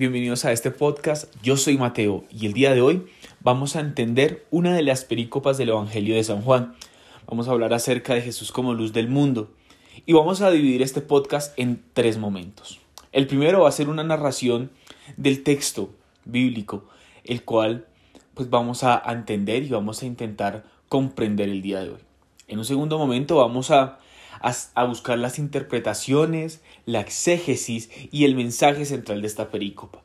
bienvenidos a este podcast. Yo soy Mateo y el día de hoy vamos a entender una de las perícopas del Evangelio de San Juan. Vamos a hablar acerca de Jesús como luz del mundo y vamos a dividir este podcast en tres momentos. El primero va a ser una narración del texto bíblico, el cual pues vamos a entender y vamos a intentar comprender el día de hoy. En un segundo momento vamos a a, buscar las interpretaciones, la exégesis y el mensaje central de esta perícopa.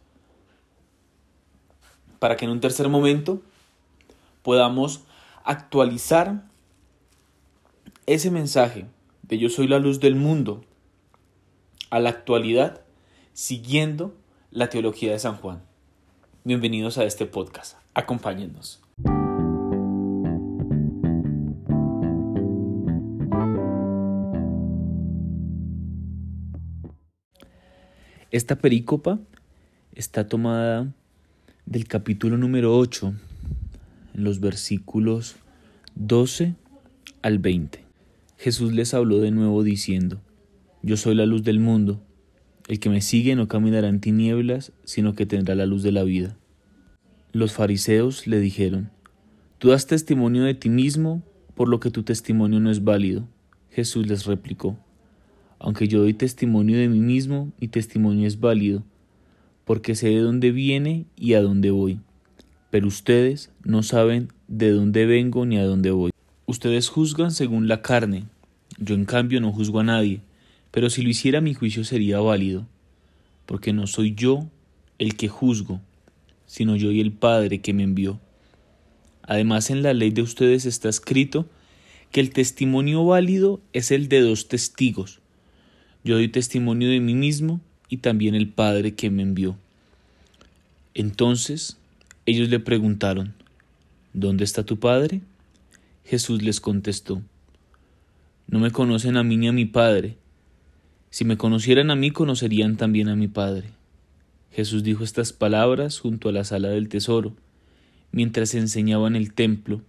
Para que en un tercer momento podamos actualizar ese mensaje de yo soy la luz del mundo a la actualidad siguiendo la teología de San Juan. Bienvenidos a este podcast. Acompáñennos. Esta perícopa está tomada del capítulo número 8, en los versículos 12 al 20. Jesús les habló de nuevo diciendo, Yo soy la luz del mundo, el que me sigue no caminará en tinieblas, sino que tendrá la luz de la vida. Los fariseos le dijeron, Tú das testimonio de ti mismo, por lo que tu testimonio no es válido. Jesús les replicó, aunque yo doy testimonio de mí mismo, mi testimonio es válido, porque sé de dónde viene y a dónde voy. Pero ustedes no saben de dónde vengo ni a dónde voy. Ustedes juzgan según la carne, yo en cambio no juzgo a nadie, pero si lo hiciera mi juicio sería válido, porque no soy yo el que juzgo, sino yo y el Padre que me envió. Además en la ley de ustedes está escrito que el testimonio válido es el de dos testigos. Yo doy testimonio de mí mismo y también el Padre que me envió. Entonces ellos le preguntaron, ¿Dónde está tu Padre? Jesús les contestó, No me conocen a mí ni a mi Padre. Si me conocieran a mí, conocerían también a mi Padre. Jesús dijo estas palabras junto a la sala del tesoro, mientras enseñaba en el templo,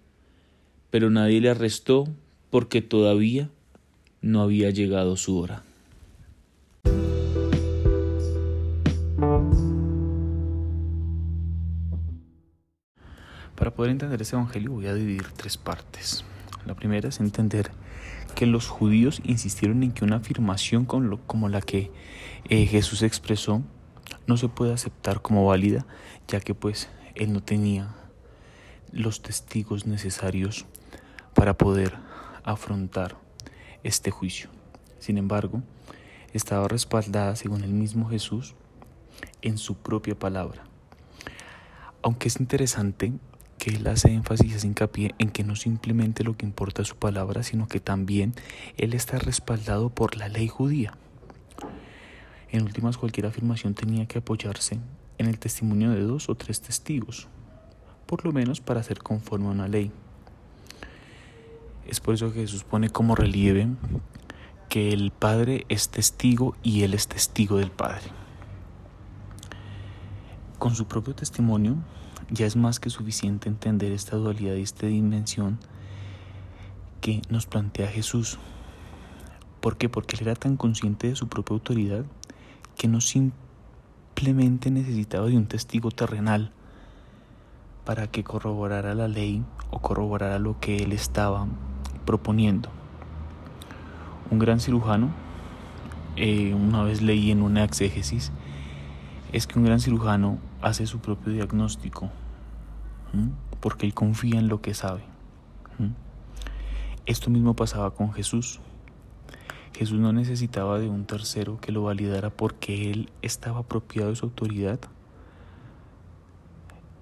pero nadie le arrestó porque todavía no había llegado su hora. Poder entender ese evangelio voy a dividir tres partes. La primera es entender que los judíos insistieron en que una afirmación como la que eh, Jesús expresó no se puede aceptar como válida, ya que pues él no tenía los testigos necesarios para poder afrontar este juicio. Sin embargo, estaba respaldada, según el mismo Jesús, en su propia palabra. Aunque es interesante que él hace énfasis, hace hincapié en que no simplemente lo que importa es su palabra, sino que también él está respaldado por la ley judía. En últimas, cualquier afirmación tenía que apoyarse en el testimonio de dos o tres testigos, por lo menos para ser conforme a una ley. Es por eso que Jesús pone como relieve que el Padre es testigo y Él es testigo del Padre. Con su propio testimonio, ya es más que suficiente entender esta dualidad y esta dimensión que nos plantea Jesús. ¿Por qué? Porque él era tan consciente de su propia autoridad que no simplemente necesitaba de un testigo terrenal para que corroborara la ley o corroborara lo que él estaba proponiendo. Un gran cirujano, eh, una vez leí en una exégesis, es que un gran cirujano hace su propio diagnóstico, porque él confía en lo que sabe. Esto mismo pasaba con Jesús. Jesús no necesitaba de un tercero que lo validara porque él estaba apropiado de su autoridad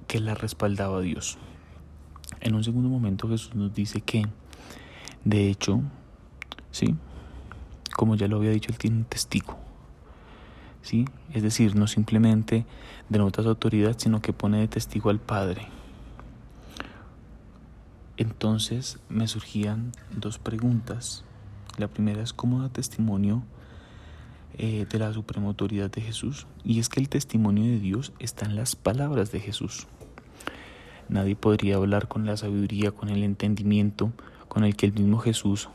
que la respaldaba Dios. En un segundo momento Jesús nos dice que, de hecho, sí, como ya lo había dicho, él tiene un testigo. ¿Sí? Es decir, no simplemente denota su autoridad, sino que pone de testigo al Padre. Entonces me surgían dos preguntas. La primera es cómo da testimonio eh, de la suprema autoridad de Jesús. Y es que el testimonio de Dios está en las palabras de Jesús. Nadie podría hablar con la sabiduría, con el entendimiento con el que el mismo Jesús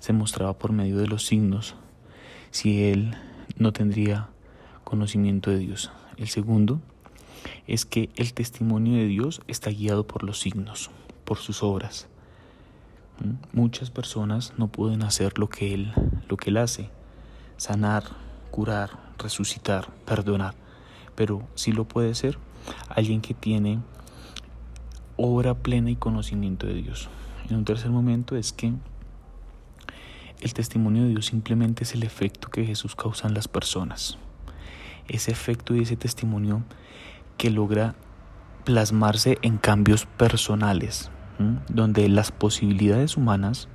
se mostraba por medio de los signos si él no tendría conocimiento de Dios. El segundo es que el testimonio de Dios está guiado por los signos, por sus obras. ¿Mm? Muchas personas no pueden hacer lo que él, lo que él hace, sanar, curar, resucitar, perdonar, pero sí lo puede ser alguien que tiene obra plena y conocimiento de Dios. En un tercer momento es que el testimonio de Dios simplemente es el efecto que Jesús causa en las personas. Ese efecto y ese testimonio que logra plasmarse en cambios personales, donde las posibilidades humanas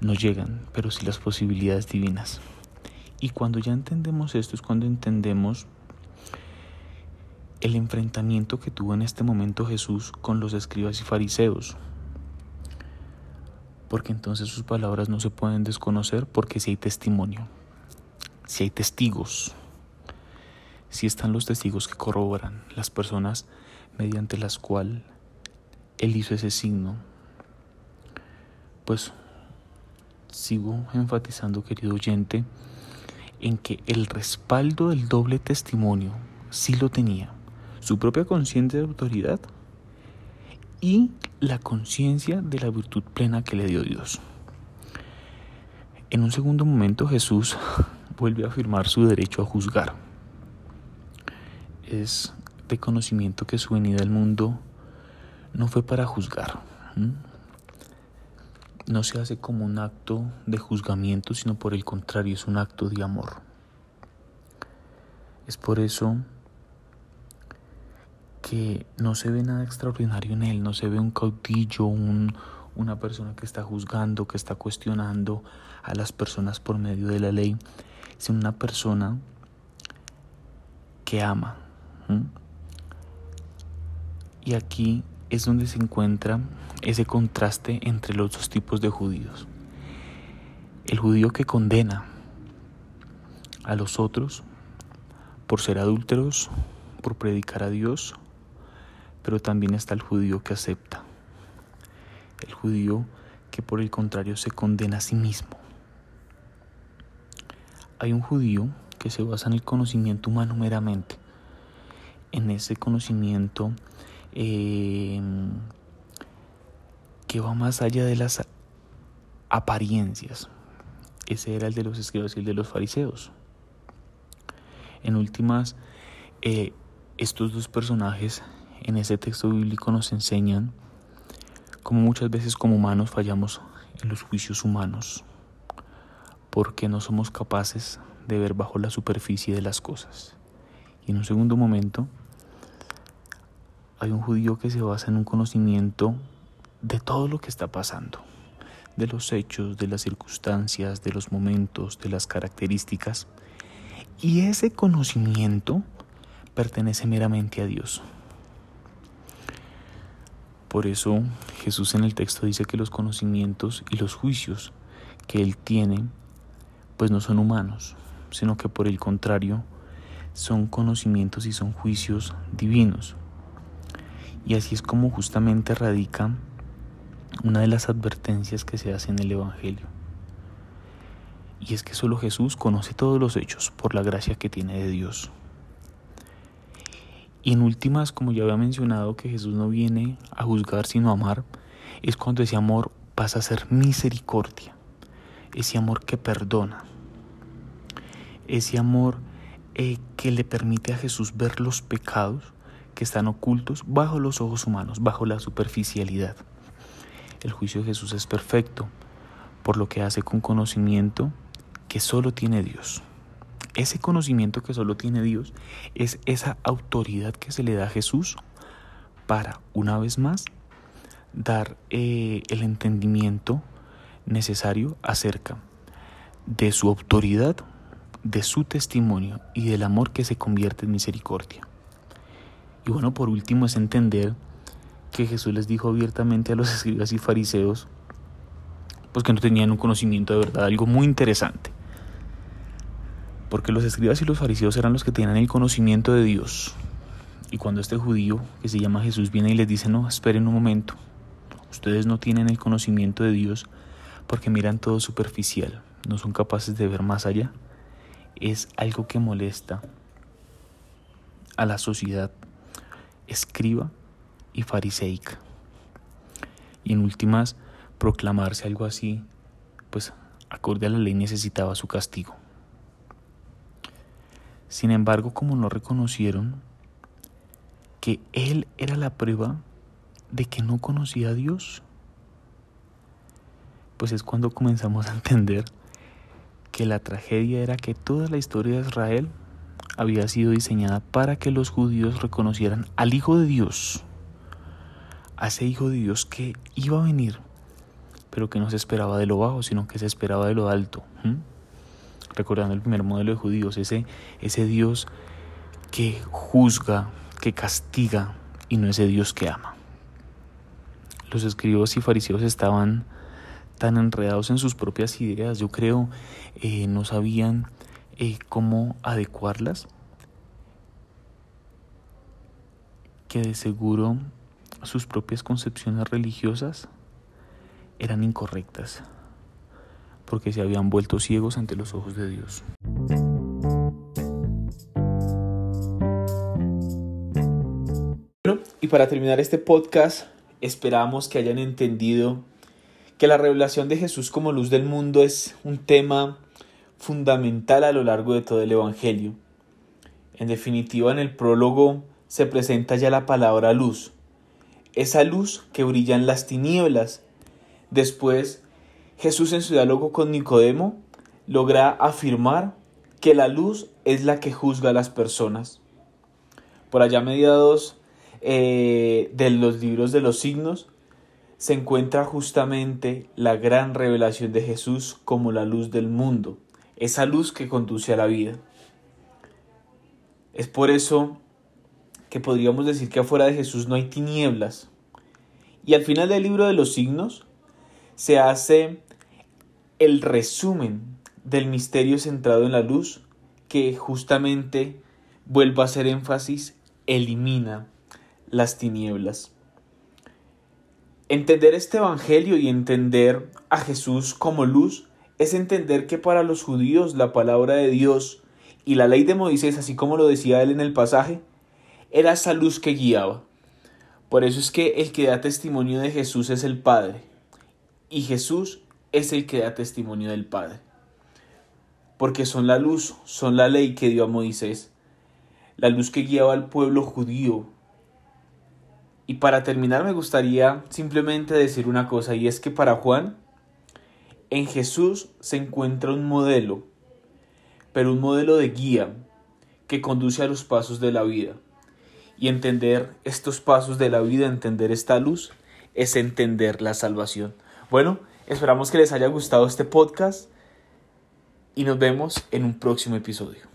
no llegan, pero sí las posibilidades divinas. Y cuando ya entendemos esto es cuando entendemos el enfrentamiento que tuvo en este momento Jesús con los escribas y fariseos, porque entonces sus palabras no se pueden desconocer porque si hay testimonio, si hay testigos, si están los testigos que corroboran, las personas mediante las cuales él hizo ese signo, pues sigo enfatizando, querido oyente, en que el respaldo del doble testimonio sí lo tenía, su propia conciencia de autoridad y la conciencia de la virtud plena que le dio Dios. En un segundo momento Jesús vuelve a afirmar su derecho a juzgar. Es de conocimiento que su venida al mundo no fue para juzgar. No se hace como un acto de juzgamiento, sino por el contrario, es un acto de amor. Es por eso que no se ve nada extraordinario en él, no se ve un caudillo, un, una persona que está juzgando, que está cuestionando a las personas por medio de la ley, sino una persona que ama. Y aquí es donde se encuentra ese contraste entre los dos tipos de judíos. El judío que condena a los otros por ser adúlteros, por predicar a Dios, pero también está el judío que acepta, el judío que por el contrario se condena a sí mismo. Hay un judío que se basa en el conocimiento humano meramente, en ese conocimiento em, que va más allá de las apariencias. Ese era el de los escribas y el de los fariseos. En últimas, eh, estos dos personajes en ese texto bíblico nos enseñan cómo muchas veces como humanos fallamos en los juicios humanos, porque no somos capaces de ver bajo la superficie de las cosas. Y en un segundo momento, hay un judío que se basa en un conocimiento de todo lo que está pasando, de los hechos, de las circunstancias, de los momentos, de las características. Y ese conocimiento pertenece meramente a Dios. Por eso Jesús en el texto dice que los conocimientos y los juicios que Él tiene, pues no son humanos, sino que por el contrario son conocimientos y son juicios divinos. Y así es como justamente radica una de las advertencias que se hace en el Evangelio. Y es que solo Jesús conoce todos los hechos por la gracia que tiene de Dios. Y en últimas, como ya había mencionado, que Jesús no viene a juzgar sino a amar, es cuando ese amor pasa a ser misericordia, ese amor que perdona, ese amor eh, que le permite a Jesús ver los pecados que están ocultos bajo los ojos humanos, bajo la superficialidad. El juicio de Jesús es perfecto, por lo que hace con conocimiento que solo tiene Dios. Ese conocimiento que solo tiene Dios es esa autoridad que se le da a Jesús para, una vez más, dar eh, el entendimiento necesario acerca de su autoridad, de su testimonio y del amor que se convierte en misericordia. Y bueno, por último es entender que Jesús les dijo abiertamente a los escribas y fariseos, pues que no tenían un conocimiento de verdad, algo muy interesante porque los escribas y los fariseos eran los que tenían el conocimiento de Dios. Y cuando este judío, que se llama Jesús, viene y les dice, no, esperen un momento, ustedes no tienen el conocimiento de Dios porque miran todo superficial, no son capaces de ver más allá, es algo que molesta a la sociedad escriba y fariseica. Y en últimas, proclamarse algo así, pues acorde a la ley necesitaba su castigo. Sin embargo, como no reconocieron que él era la prueba de que no conocía a Dios, pues es cuando comenzamos a entender que la tragedia era que toda la historia de Israel había sido diseñada para que los judíos reconocieran al Hijo de Dios, a ese Hijo de Dios que iba a venir, pero que no se esperaba de lo bajo, sino que se esperaba de lo alto. Recordando el primer modelo de judíos, ese, ese Dios que juzga, que castiga y no ese Dios que ama. Los escribos y fariseos estaban tan enredados en sus propias ideas, yo creo, eh, no sabían eh, cómo adecuarlas, que de seguro sus propias concepciones religiosas eran incorrectas, porque se habían vuelto ciegos ante los ojos de Dios. y para terminar este podcast, esperamos que hayan entendido que la revelación de Jesús como luz del mundo es un tema fundamental a lo largo de todo el Evangelio. En definitiva, en el prólogo se presenta ya la palabra luz, esa luz que brilla en las tinieblas. Después, Jesús en su diálogo con Nicodemo logra afirmar que la luz es la que juzga a las personas. Por allá mediados eh, de los libros de los signos, se encuentra justamente la gran revelación de Jesús como la luz del mundo, esa luz que conduce a la vida. Es por eso que podríamos decir que afuera de Jesús no hay tinieblas. Y al final del libro de los signos se hace el resumen del misterio centrado en la luz que justamente, vuelvo a hacer énfasis, elimina las tinieblas. Entender este Evangelio y entender a Jesús como luz es entender que para los judíos la palabra de Dios y la ley de Moisés, así como lo decía él en el pasaje, era esa luz que guiaba. Por eso es que el que da testimonio de Jesús es el Padre y Jesús es el que da testimonio del Padre. Porque son la luz, son la ley que dio a Moisés, la luz que guiaba al pueblo judío y para terminar me gustaría simplemente decir una cosa y es que para Juan, en Jesús se encuentra un modelo, pero un modelo de guía que conduce a los pasos de la vida. Y entender estos pasos de la vida, entender esta luz, es entender la salvación. Bueno, esperamos que les haya gustado este podcast y nos vemos en un próximo episodio.